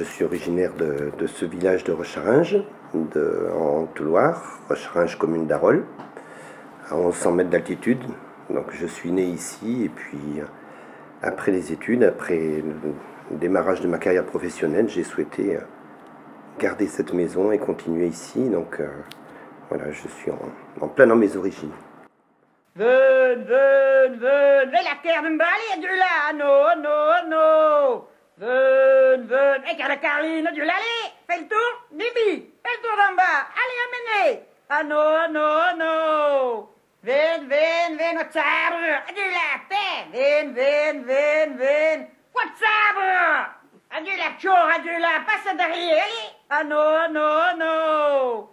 je suis originaire de, ce village de Rocharinge, en Touloire, Rocharinge, commune d'Arol, à 1100 mètres d'altitude. Donc je suis né ici et puis après les études, après le démarrage de ma carrière professionnelle, j'ai souhaité euh, garder cette maison et continuer ici. Donc euh, voilà, je suis en, plein dans mes origines. Ven, ven, et la Carline, du l'allez, fais le tour, Nibi, fais le tour d'en bas, allez, amenez. Ah non, non, non. Ven, ven, ven, wat sabre, du là, ven, ven, ven, ven, wat sabre. Adieu la chore, adieu la passe derrière, allez. Ah non, non, non.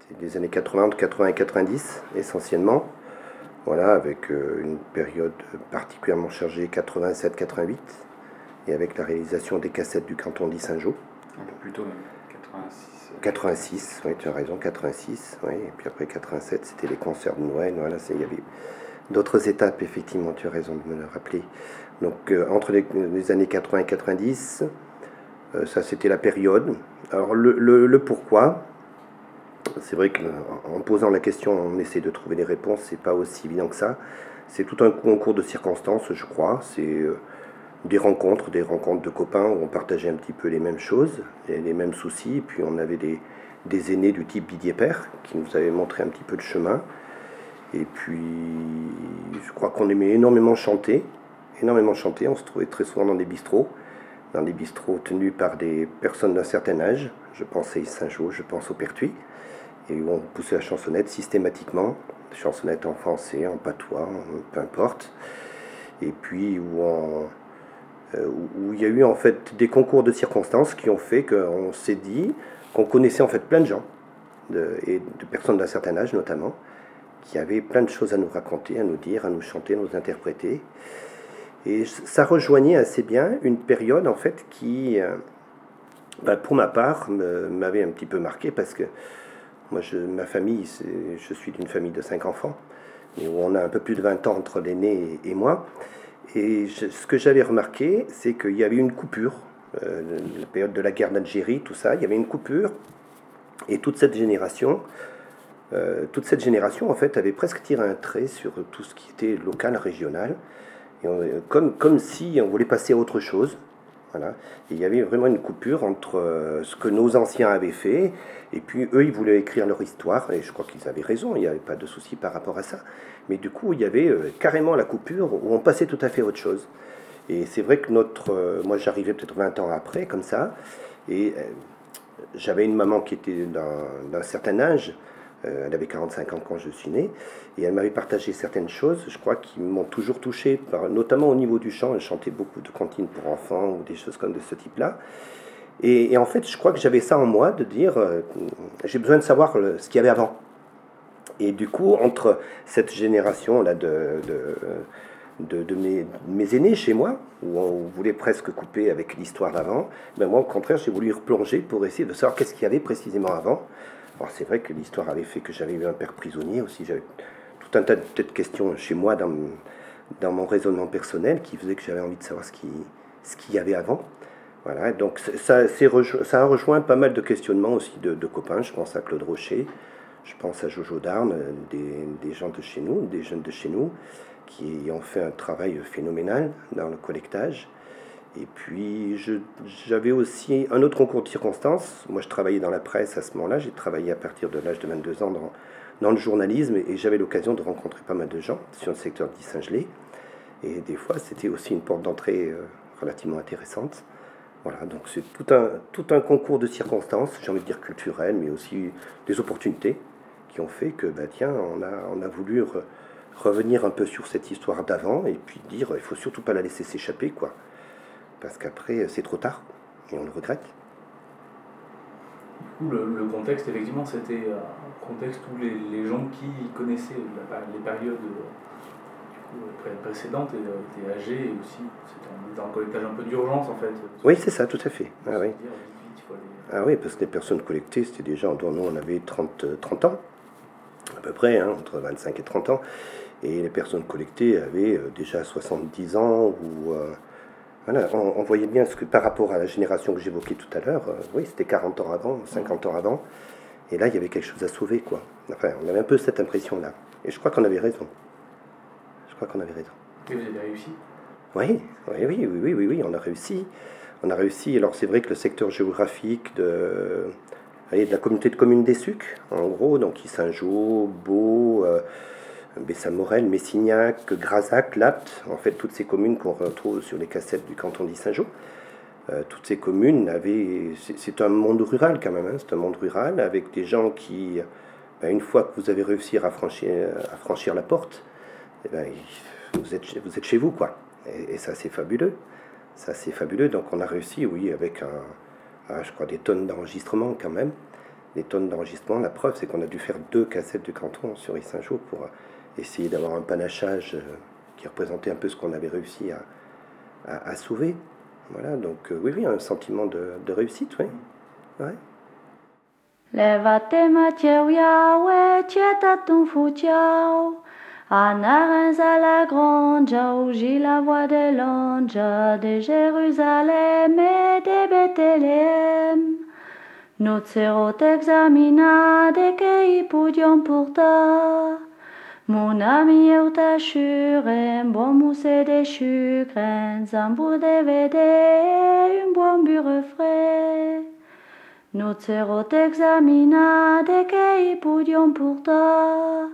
C'est les années 80, 80 et 90 essentiellement. Voilà, avec euh, une période particulièrement chargée 87-88 et avec la réalisation des cassettes du canton d'Issingeau. Un peu plus tôt, 86. 86, oui, tu as raison, 86, oui, et puis après 87, c'était les concerts de Noël, voilà, il y avait d'autres étapes, effectivement, tu as raison de me le rappeler. Donc, euh, entre les, années 80 et 90, euh, ça c'était la période. Alors, le pourquoi, c'est vrai qu'en posant la question, on essaie de trouver des réponses, c'est pas aussi évident que ça. C'est tout un concours de circonstances, je crois. C'est euh, des rencontres, des rencontres de copains où on partageait un petit peu les mêmes choses, les mêmes soucis. puis on avait des, des aînés du type Didier Père qui nous avaient montré un petit peu de chemin. Et puis, je crois qu'on aimait énormément chanter, énormément chanter. On se trouvait très souvent dans des bistrots, dans des bistrots tenus par des personnes d'un certain âge. Je pense à Saint-Jean, je pense au Pertuis et où on poussait la chansonnette systématiquement, chansonnette en français, en patois, peu importe. Et puis où, euh, où il y a eu en fait des concours de circonstances qui ont fait qu'on s'est dit qu'on connaissait en fait plein de gens, et de personnes d'un certain âge notamment, qui avaient plein de choses à nous raconter, à nous dire, à nous chanter, à nous interpréter. Et ça rejoignait assez bien une période en fait qui, euh, bah, pour ma part, m'avait un petit peu marqué parce que moi, ma famille, je suis d'une famille de cinq enfants, et où on a un peu plus de 20 ans entre l'aîné et, moi. Et ce que j'avais remarqué, c'est qu'il y avait une coupure, euh, la période de la guerre d'Algérie, tout ça, il y avait une coupure, et toute cette génération, euh, toute cette génération, en fait, avait presque tiré un trait sur tout ce qui était local, régional, comme, comme si on voulait passer à autre chose. Voilà. il y avait vraiment une coupure entre euh, ce que nos anciens avaient fait, et puis eux, ils voulaient écrire leur histoire, et je crois qu'ils avaient raison, il n'y avait pas de souci par rapport à ça. Mais du coup, il y avait euh, carrément la coupure où on passait tout à fait autre chose. Et c'est vrai que notre. Euh, moi, j'arrivais peut-être 20 ans après, comme ça, et j'avais une maman qui était d'un certain âge, elle avait 45 ans quand je suis né, et elle m'avait partagé certaines choses, je crois, qui m'ont toujours touché, notamment au niveau du chant. Elle chantait beaucoup de cantines pour enfants ou des choses comme de ce type-là. Et, en fait, je crois que j'avais ça en moi de dire, euh, j'ai besoin de savoir ce qu'il y avait avant. Et du coup, entre cette génération-là de, de, mes, aînés chez moi, où on voulait presque couper avec l'histoire d'avant, ben moi, au contraire, j'ai voulu replonger pour essayer de savoir qu'est-ce qu'il y avait précisément avant. Alors c'est vrai que l'histoire avait fait que j'avais eu un père prisonnier aussi, j'avais tout un tas de, questions chez moi dans, dans mon raisonnement personnel qui faisait que j'avais envie de savoir ce qu'il ce y avait avant. Voilà, donc ça, ça, a rejoint pas mal de questionnements aussi de, copains. Je pense à Claude Rocher, je pense à Jojo Darne, des, gens de chez nous, des jeunes de chez nous, qui ont fait un travail phénoménal dans le collectage. Et puis j'avais aussi un autre concours de circonstances. Moi, je travaillais dans la presse à ce moment-là. J'ai travaillé à partir de l'âge de 22 ans dans, dans le journalisme et j'avais l'occasion de rencontrer pas mal de gens sur le secteur d'Issingelé. Et des fois, c'était aussi une porte d'entrée euh, relativement intéressante. Voilà, donc c'est tout un, tout un concours de circonstances, j'ai envie de dire culturelles, mais aussi des opportunités qui ont fait que, bah, tiens, on a, on a voulu revenir un peu sur cette histoire d'avant et puis dire, il faut surtout pas la laisser s'échapper, quoi. Parce qu'après, c'est trop tard et on le regrette. Du coup, le, contexte, effectivement, c'était un contexte où les, les gens qui connaissaient les périodes précédente était âgée et aussi c'était un collectage un peu d'urgence en fait. Oui, c'est ça, tout à fait. Ah oui. ah oui, parce que les personnes collectées, c'était déjà, nous on avait 30, 30 ans, à peu près, hein, entre 25 et 30 ans, et les personnes collectées avaient euh, déjà 70 ans ou, euh, Voilà, on, voyait bien ce que par rapport à la génération que j'évoquais tout à l'heure, oui, c'était 40 ans avant, 50 ans avant, et là, il y avait quelque chose à sauver, quoi. Enfin, on avait un peu cette impression-là. Et je crois qu'on avait raison. Je crois qu'on avait raison. Et vous avez réussi? Oui, oui, oui, oui, oui, oui, on a réussi. On a réussi. Alors c'est vrai que le secteur géographique de, de la communauté de communes des Sucs, en gros, donc Saint-Jean, Beau, euh, Bessamorel, Messignac, Grasac, Lapt, en fait toutes ces communes qu'on retrouve sur les cassettes du canton d'Issaint-Jean. Euh, toutes ces communes avaient. C'est un monde rural quand même, hein, c'est un monde rural avec des gens qui, ben, une fois que vous avez réussi à franchir, la porte, eh ben, vous, êtes, vous êtes chez vous, quoi. Et, ça, c'est fabuleux. Ça, c'est fabuleux. Donc, on a réussi, oui, avec un, je crois, des tonnes d'enregistrements quand même. Des tonnes d'enregistrements. La preuve, c'est qu'on a dû faire deux cassettes du canton sur Issingeau pour essayer d'avoir un panachage euh, qui représentait un peu ce qu'on avait réussi à, à, sauver. Voilà, donc euh, oui, oui, un sentiment de, de réussite, oui. Ouais. Levate Anarens à la grande, j'ai la voix de l'ange de Jérusalem et de Bethléem. Nous serons examinés de que poudions pourtant. Mon ami eu t'assure, bon mousse de sucre, un bout de védé, un bon bureau frais. Nous serons examinés de que poudions pourtant.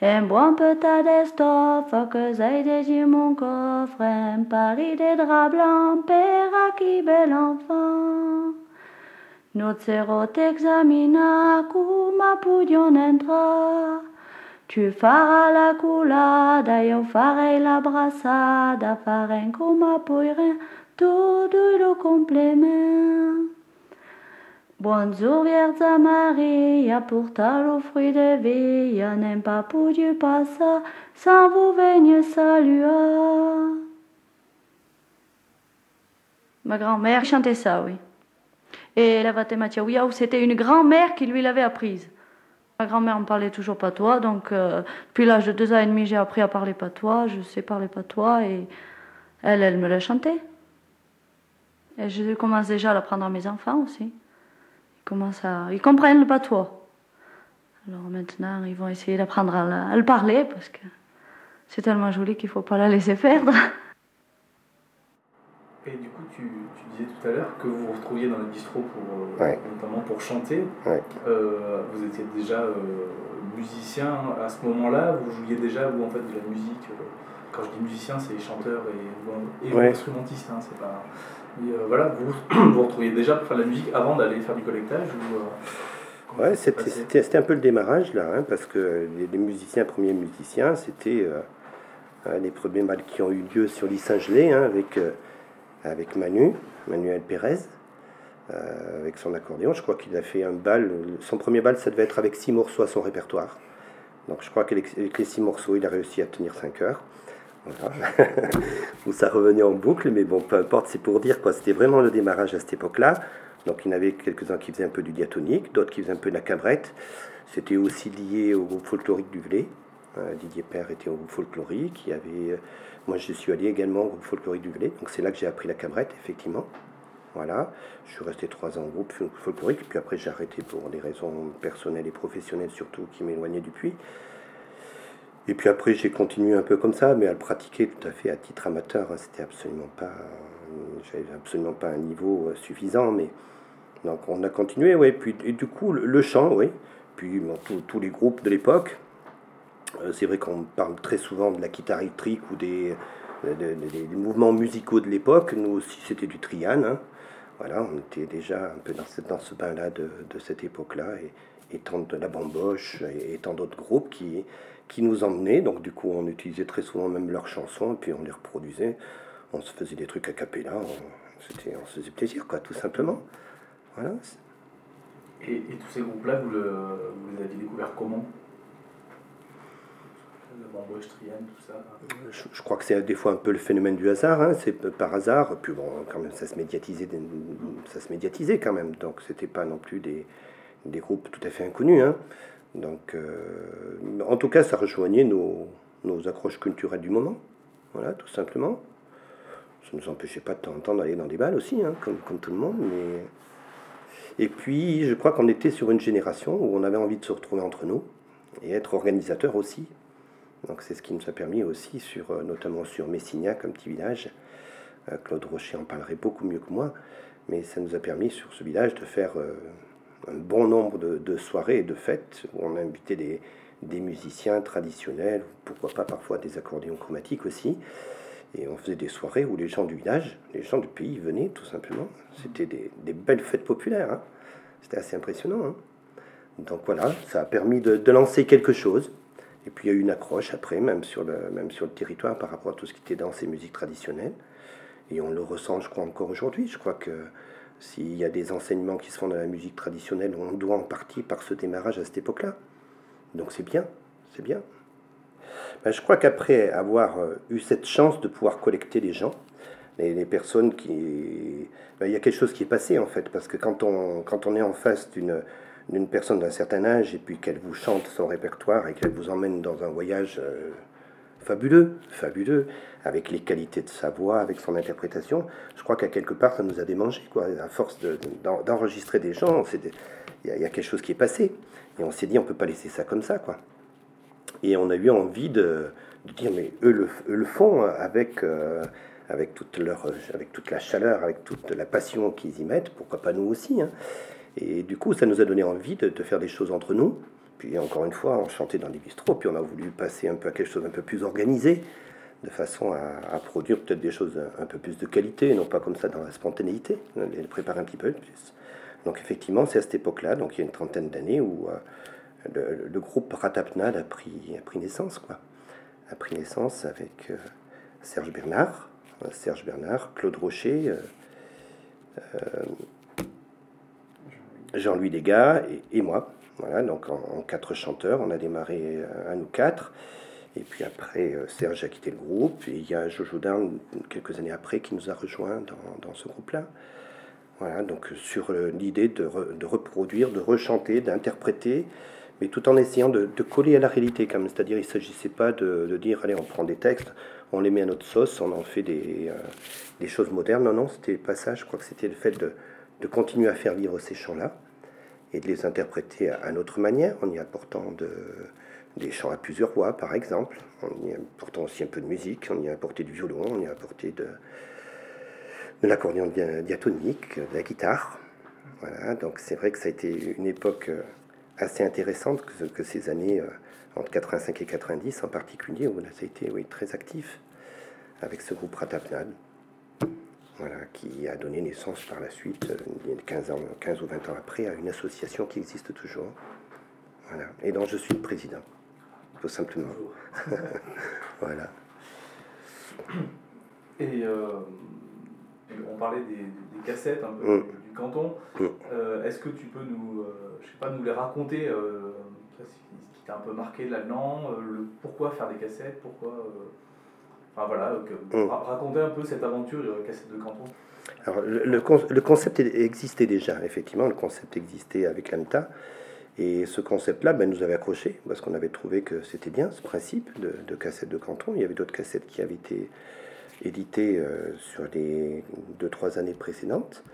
Un bon petit d'estoffe que j'ai déjà mon coffre, un pari de draps blancs, père à qui bel enfant. Nous serons examinés comme poudions entrer. Tu feras la coulade, io farei la brassada, farem come puoi tout le complément. Bonjour Vierge Maria, pour ta le fruit de vie, n'aime pas pour Dieu passa, sans vous venir saluer. Ma grand-mère chantait ça, oui. Et la Vatematia c'était une grand-mère qui lui l'avait apprise. Ma grand-mère me parlait toujours patois, donc euh, depuis l'âge de deux ans et demi, j'ai appris à parler patois, je sais parler patois, et elle, elle me l'a chanté. Et je commence déjà à l'apprendre à mes enfants aussi commencent à, ils comprennent le patois. Alors maintenant, ils vont essayer d'apprendre à, le parler parce que c'est tellement joli qu'il ne faut pas la laisser perdre. Et du coup, tu disais tout à l'heure que vous vous retrouviez dans le bistrot pour, euh, notamment pour chanter. Euh, vous étiez déjà euh, musicien à ce moment-là. Vous jouiez déjà vous en fait de la musique. quand je dis musicien, c'est chanteur et, et instrumentiste. Hein, c'est pas voilà, vous vous retrouviez déjà pour faire de la musique avant d'aller faire du collectage ou, Ouais, c'était un peu le démarrage là, hein, parce que les, musiciens, premiers musiciens, c'était les premiers balles qui ont eu lieu sur l'Issingelé hein, avec, avec Manu, Manuel Pérez, avec son accordéon. Je crois qu'il a fait un bal, son premier bal, ça devait être avec six morceaux à son répertoire. Donc je crois qu'avec les six morceaux, il a réussi à tenir 5 heures. Où ça revenait en boucle, mais bon, peu importe, c'est pour dire quoi. C'était vraiment le démarrage à cette époque-là. Donc il y en avait quelques-uns qui faisaient un peu du diatonique, d'autres qui faisaient un peu de la cabrette. C'était aussi lié au groupe folklorique du Velay. Euh, Didier Père était au groupe folklorique. Avait, euh, moi, je suis allé également au groupe folklorique du Velay. Donc c'est là que j'ai appris la cabrette, effectivement. Voilà, je suis resté trois ans au groupe folklorique, puis après j'ai arrêté pour des raisons personnelles et professionnelles surtout qui m'éloignaient du puits. Et puis après, j'ai continué un peu comme ça, mais à le pratiquer tout à fait à titre amateur. Hein. C'était absolument pas, j'avais absolument pas un niveau euh, suffisant, mais donc on a continué, oui. Puis et du coup, le, chant, oui. Puis tous les groupes de l'époque. Euh, c'est vrai qu'on parle très souvent de la guitare électrique ou des, des, mouvements musicaux de l'époque. Nous aussi, c'était du trian. Hein. Voilà, on était déjà un peu dans ce, dans ce bain-là de, de, cette époque-là, et, et tant de la bamboche et tant d'autres groupes qui, qui nous emmenaient. Donc, du coup, on utilisait très souvent même leurs chansons, et puis on les reproduisait. On se faisait des trucs à capella, on, on se faisait plaisir, quoi, tout simplement. Voilà. Et, tous ces groupes-là, vous, vous, les aviez découverts comment? Tout ça je, crois que c'est des fois un peu le phénomène du hasard, hein, c'est par hasard, puis bon, quand même, ça se médiatisait, ça se médiatisait quand même, donc c'était pas non plus des, des groupes tout à fait inconnus. Hein. Donc, euh, en tout cas, ça rejoignait nos, nos, accroches culturelles du moment. Voilà, tout simplement. Ça ne nous empêchait pas de temps en temps d'aller dans des balles aussi, hein, comme, comme tout le monde. Mais... Et puis, je crois qu'on était sur une génération où on avait envie de se retrouver entre nous et être organisateur aussi. Donc c'est ce qui nous a permis aussi, euh, notamment sur Messignac, un petit village, euh, Claude Rocher en parlerait beaucoup mieux que moi, mais ça nous a permis sur ce village de faire euh, un bon nombre de, soirées et de fêtes où on a invité des, musiciens traditionnels, pourquoi pas parfois des accordéons chromatiques aussi. Et on faisait des soirées où les gens du village, les gens du pays venaient tout simplement. C'était des, belles fêtes populaires. Hein. C'était assez impressionnant. Hein. Donc voilà, ça a permis de, lancer quelque chose. Et puis il y a eu une accroche après, même sur, le, même sur le territoire par rapport à tout ce qui était danse et musique traditionnelle. Et on le ressent, je crois, encore aujourd'hui. Je crois que s'il y a des enseignements qui se font dans la musique traditionnelle, on doit en partie par ce démarrage à cette époque-là. Donc c'est bien, c'est bien. Ben, je crois qu'après avoir euh, eu cette chance de pouvoir collecter les gens, les, personnes qui... Ben, il y a quelque chose qui est passé en fait, parce que quand on, quand on est en face d'une d'une personne d'un certain âge et puis qu'elle vous chante son répertoire et qu'elle vous emmène dans un voyage euh, fabuleux, fabuleux, avec les qualités de sa voix, avec son interprétation, je crois qu'à quelque part ça nous a démangé, quoi. À force d'enregistrer des gens, il y, a quelque chose qui est passé. Et on s'est dit, on peut pas laisser ça comme ça, quoi. Et on a eu envie de, dire, mais eux le, font avec, euh, avec, toute leur, avec toute la chaleur, avec toute la passion qu'ils y mettent, pourquoi pas nous aussi. Hein. Et du coup, ça nous a donné envie de, faire des choses entre nous. Puis encore une fois, on chantait dans des bistrots, puis on a voulu passer un peu à quelque chose un peu plus organisé, de façon à, produire peut-être des choses un, peu plus de qualité, non pas comme ça dans la spontanéité, les préparer un petit peu plus. Donc effectivement, c'est à cette époque-là, donc il y a une trentaine d'années, où euh, le, groupe Ratapnad a pris, a pris naissance, quoi. A pris naissance avec euh, Serge Bernard, euh, Serge Bernard, Claude Rocher, Jean-Louis Degas et, moi. Voilà, donc en, quatre chanteurs, on a démarré euh, à nous quatre. Et puis après, euh, Serge a quitté le groupe. Et il y a Jojo Dan, quelques années après, qui nous a rejoints dans, ce groupe-là. Voilà, donc sur euh, l'idée de, reproduire, de rechanter, d'interpréter, mais tout en essayant de, coller à la réalité, comme c'est-à-dire il ne s'agissait pas de, dire allez on prend des textes, on les met à notre sauce, on en fait des, des choses modernes. Non, non, c'était pas ça. Je crois que c'était le fait de, de continuer à faire vivre ces chants-là et de les interpréter à, notre manière, en y apportant de, des chants à plusieurs voix, par exemple, en y apportant aussi un peu de musique, on y a du violon, on y a de, de l'accordéon diatonique, de la guitare. Voilà, donc c'est vrai que ça a été une époque euh, assez intéressante que, ces années euh, entre 85 et 90 en particulier, où ça a été oui, très actif avec ce groupe Ratapnad voilà, qui a donné naissance par la suite, 15, euh, ans, 15 ou 20 ans après, à une association qui existe toujours, voilà, et dont je suis le président, tout simplement. voilà. Et euh, on parlait des, cassettes un peu mm. du canton. Mm. Euh, est-ce que tu peux nous, je sais pas, nous les raconter, ce qui t'a un peu marqué là-dedans, le pourquoi faire des cassettes, pourquoi Enfin voilà, mm. racontez un peu cette aventure de Cassette de Canton. Alors, le, le, concept existait déjà, effectivement, le concept existait avec l'AMTA. Et ce concept-là ben, nous avait accroché parce qu'on avait trouvé que c'était bien ce principe de, de, cassette de canton. Il y avait d'autres cassettes qui avaient été éditées euh, sur les deux, trois années précédentes.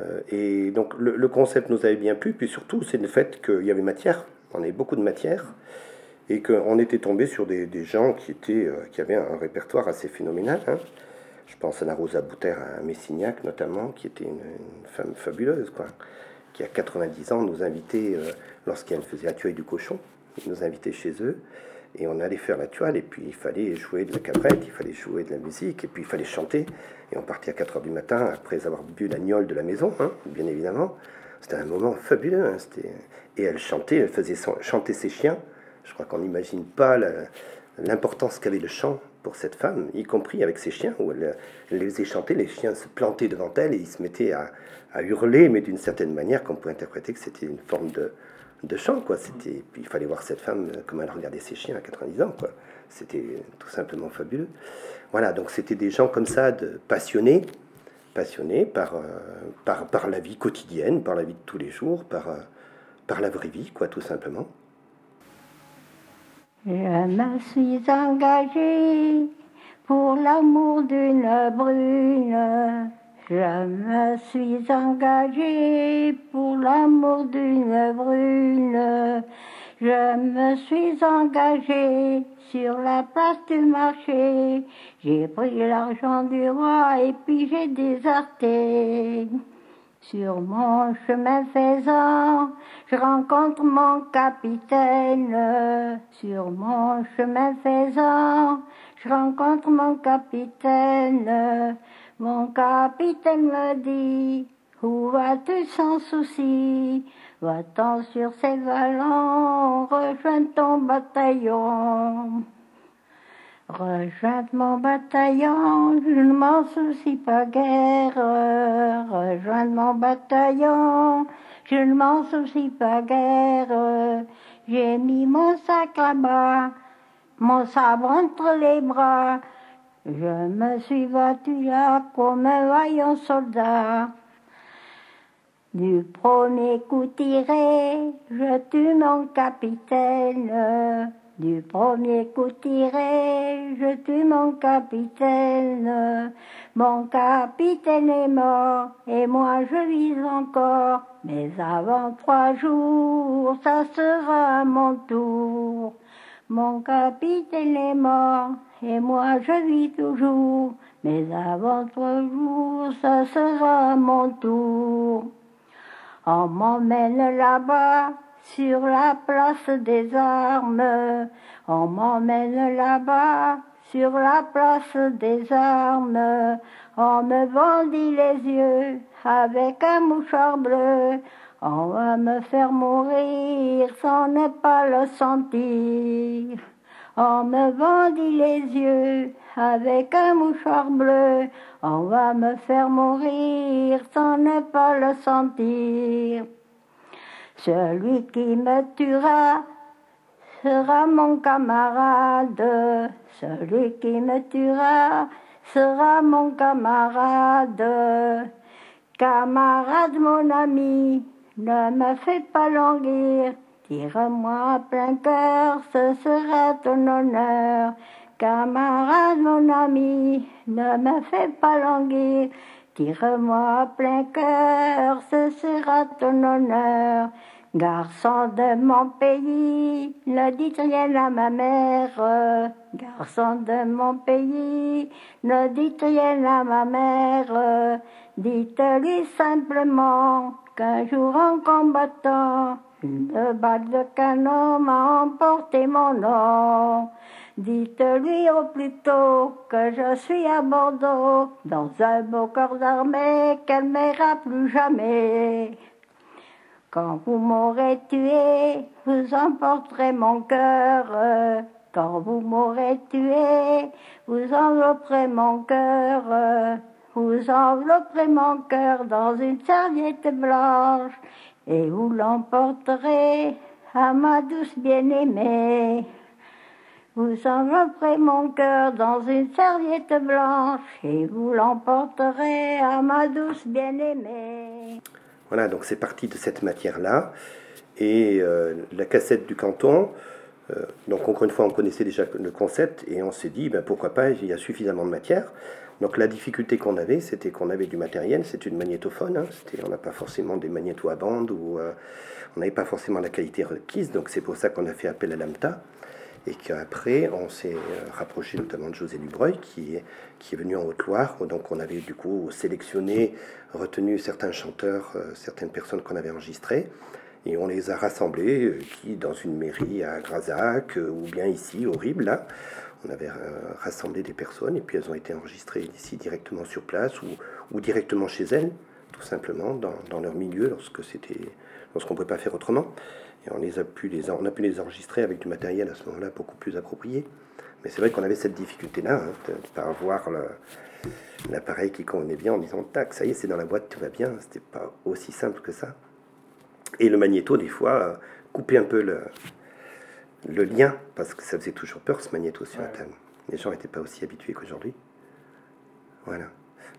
Euh, et donc le, le, concept nous avait bien plu. Puis surtout, c'est le fait qu'il y avait matière. On avait beaucoup de matière et qu'on était tombé sur des, gens qui, étaient, euh, qui avaient un répertoire assez phénoménal. Hein. Je pense à la Rosa Bouter à Messignac notamment, qui était une, femme fabuleuse, quoi, qui à 90 ans nous invitait, euh, lorsqu'elle faisait la tuile du cochon, nous invitait chez eux, et on allait faire la toile, et puis il fallait jouer de la cabrette, il fallait jouer de la musique, et puis il fallait chanter, et on partait à 4 heures du matin après avoir bu la gnole de la maison, hein, bien évidemment. C'était un moment fabuleux, hein, et elle chantait, elle faisait chanter ses chiens, je crois qu'on n'imagine pas l'importance qu'avait le chant pour cette femme, y compris avec ses chiens, où elle, les faisait chanter, les chiens se plantaient devant elle et ils se mettaient à, hurler, mais d'une certaine manière qu'on pouvait interpréter que c'était une forme de, de chant. Quoi. Puis il fallait voir cette femme, euh, comme elle regardait ses chiens à 90 ans. C'était tout simplement fabuleux. Voilà, donc c'était des gens comme ça, passionnés, passionnés par, euh, par, par la vie quotidienne, par la vie de tous les jours, par, euh, par la vraie vie, quoi, tout simplement. Je me suis engagée pour l'amour d'une brune. Je me suis engagée pour l'amour d'une brune. Je me suis engagée sur la place du marché. J'ai pris l'argent du roi et puis j'ai déserté. Sur mon chemin faisant, je rencontre mon capitaine. Sur mon chemin faisant, je rencontre mon capitaine. Mon capitaine me dit, où vas-tu sans souci? Va-t'en sur ces vallons, rejoins ton bataillon. Rejoins mon bataillon, je ne m'en soucie pas guère. Rejoins mon bataillon, je ne m'en soucie pas guère. J'ai mis mon sac là-bas, mon sabre entre les bras. Je me suis battu là comme un vaillant soldat. Du premier coup tiré, je tue mon capitaine. Du premier coup tiré, je tue mon capitaine. Mon capitaine est mort et moi je vis encore. Mais avant trois jours, ça sera mon tour. Mon capitaine est mort et moi je vis toujours. Mais avant trois jours, ça sera mon tour. On m'emmène là-bas sur la place des armes. On m'emmène là-bas sur la place des armes. On me vendit les yeux avec un mouchoir bleu. On va me faire mourir sans ne pas le sentir. On me vendit les yeux avec un mouchoir bleu. On va me faire mourir sans ne pas le sentir. Celui qui me tuera sera mon camarade. Celui qui me tuera sera mon camarade. Camarade, mon ami, ne me fais pas languir. Tire-moi plein cœur, ce sera ton honneur. Camarade, mon ami, ne me fais pas languir. Tire-moi plein cœur, ce sera ton honneur. Garçon de mon pays, ne dites rien à ma mère. Garçon de mon pays, ne dites rien à ma mère. Dites-lui simplement qu'un jour en combattant, une balle de canon m'a emporté mon nom. Dites-lui au plus tôt que je suis à Bordeaux, dans un beau corps d'armée qu'elle m'ira plus jamais. Quand vous m'aurez tué, vous emporterez mon cœur. Quand vous m'aurez tué, vous envelopperez mon cœur. Vous envelopperez mon cœur dans une serviette blanche et vous l'emporterez à ma douce bien-aimée. Vous envelopperez mon cœur dans une serviette blanche et vous l'emporterez à ma douce bien-aimée. Voilà, donc c'est parti de cette matière-là. Et euh, la cassette du canton, euh, donc encore une fois, on connaissait déjà le concept et on s'est dit, ben, pourquoi pas, il y a suffisamment de matière. Donc la difficulté qu'on avait, c'était qu'on avait du matériel, c'est une magnétophone, hein, on n'a pas forcément des magnétos à bande ou euh, on n'avait pas forcément la qualité requise, donc c'est pour ça qu'on a fait appel à l'AMTA et qu'après on s'est euh, rapproché notamment de José Dubreuil qui est, qui est venu en Haute-Loire. Donc on avait du coup sélectionné, retenu certains chanteurs, euh, certaines personnes qu'on avait enregistrées et on les a rassemblés, euh, qui dans une mairie à Grazac ou bien ici, horrible là. On avait rassemblé des personnes et puis elles ont été enregistrées ici directement sur place ou, ou directement chez elles, tout simplement dans, dans leur milieu lorsque c'était lorsqu'on ne pouvait pas faire autrement. Et on, les a pu les, on a pu les enregistrer avec du matériel à ce moment-là beaucoup plus approprié. Mais c'est vrai qu'on avait cette difficulté-là, hein, de ne pas avoir l'appareil qui convenait bien en disant tac, ça y est, c'est dans la boîte, tout va bien. C'était pas aussi simple que ça. Et le magnéto, des fois, euh, coupait un peu le, le lien, parce que ça faisait toujours peur ce magnéto sur la table. Les gens n'étaient pas aussi habitués qu'aujourd'hui. Voilà.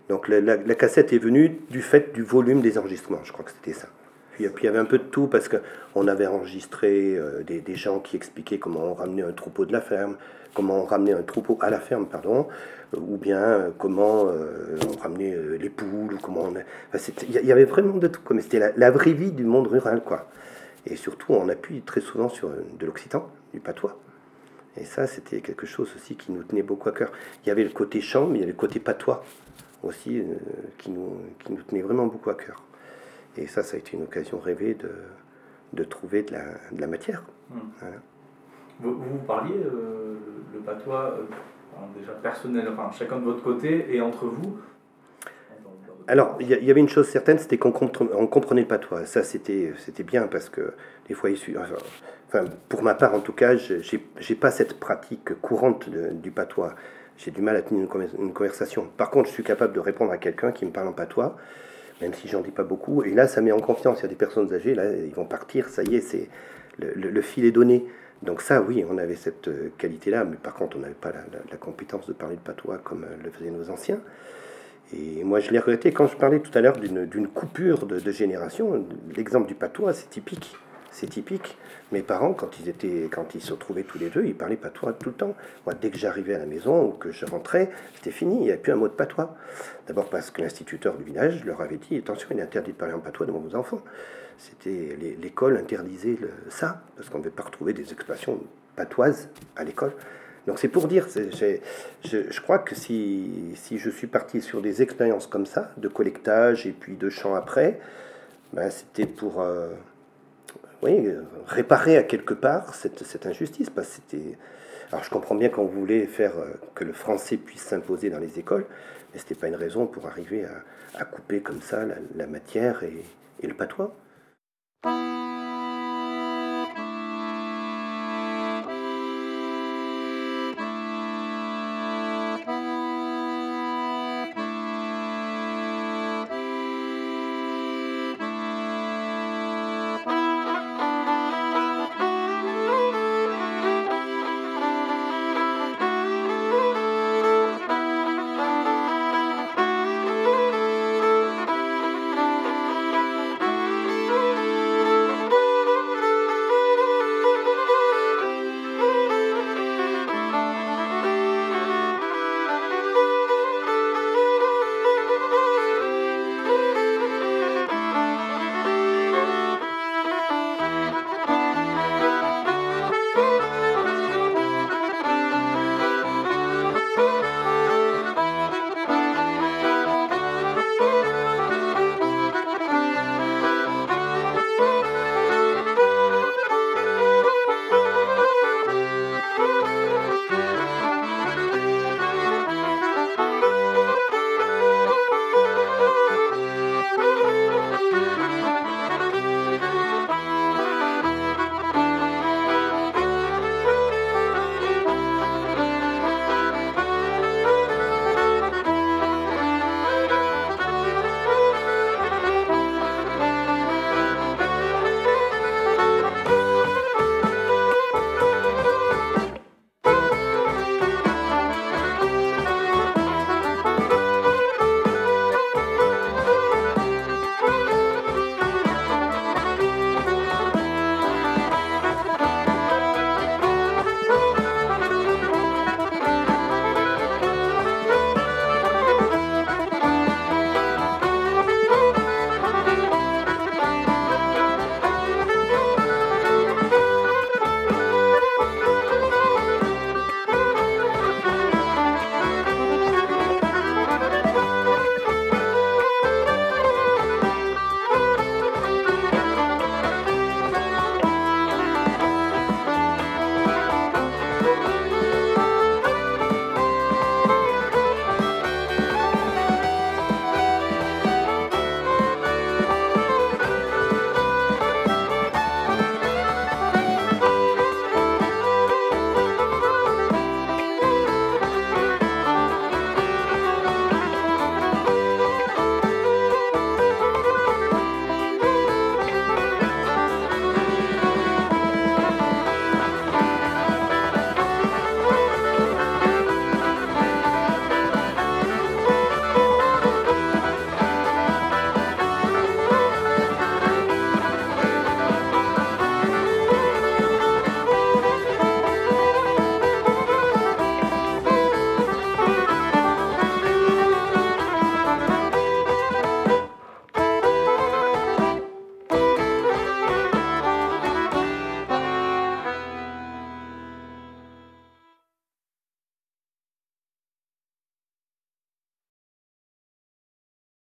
Donc la, la, cassette est venue du fait du volume des enregistrements, je crois que c'était ça. Puis, il y avait un peu de tout parce qu'on avait enregistré des, des, gens qui expliquaient comment on ramenait un troupeau de la ferme, comment on ramenait un troupeau à la ferme, pardon, ou bien comment on ramenait les poules, comment on... il y avait vraiment de tout, comme c'était la, vraie vie du monde rural, quoi. Et surtout, on appuie très souvent sur de l'occitan, du patois. Et ça, c'était quelque chose aussi qui nous tenait beaucoup à cœur. Il y avait le côté chant, mais il y avait le côté patois aussi euh, qui nous tenait vraiment beaucoup à cœur. Et ça, ça a été une occasion rêvée de, de trouver de la, de la matière. Hmm. Vous, vous, parliez euh, le patois euh, déjà personnel, enfin chacun de votre côté et entre vous alors, il y, avait une chose certaine, c'était qu'on comprenait le patois. Ça, c'était bien parce que des fois. Enfin, pour ma part, en tout cas, je n'ai pas cette pratique courante du patois. J'ai du mal à tenir une, conversation. Par contre, je suis capable de répondre à quelqu'un qui me parle en patois, même si j'en dis pas beaucoup. Et là, ça met en confiance. Il y a des personnes âgées, là, ils vont partir, ça y est, c'est le, fil est donné. Donc ça, oui, on avait cette qualité-là, mais par contre, on n'avait pas la, compétence de parler le patois comme le faisaient nos anciens. Et moi, je l'ai regretté quand je parlais tout à l'heure d'une coupure de, génération. L'exemple du patois, c'est typique. C'est typique. Mes parents, quand ils, étaient, quand ils se retrouvaient tous les deux, ils parlaient patois tout le temps. Moi, dès que j'arrivais à la maison ou que je rentrais, c'était fini, il n'y avait plus un mot de patois. D'abord parce que l'instituteur du village leur avait dit attention, il est interdit de parler en patois devant vos enfants. C'était L'école interdisait ça, parce qu'on ne devait pas retrouver des expressions patoises à l'école. Donc c'est pour dire, je, je, crois que si, je suis parti sur des expériences comme ça, de collectage et puis de chant après, ben c'était pour euh, oui, réparer à quelque part cette, injustice. Parce que. Alors je comprends bien qu'on voulait faire euh, que le français puisse s'imposer dans les écoles, mais ce n'était pas une raison pour arriver à, couper comme ça la, matière et le patois.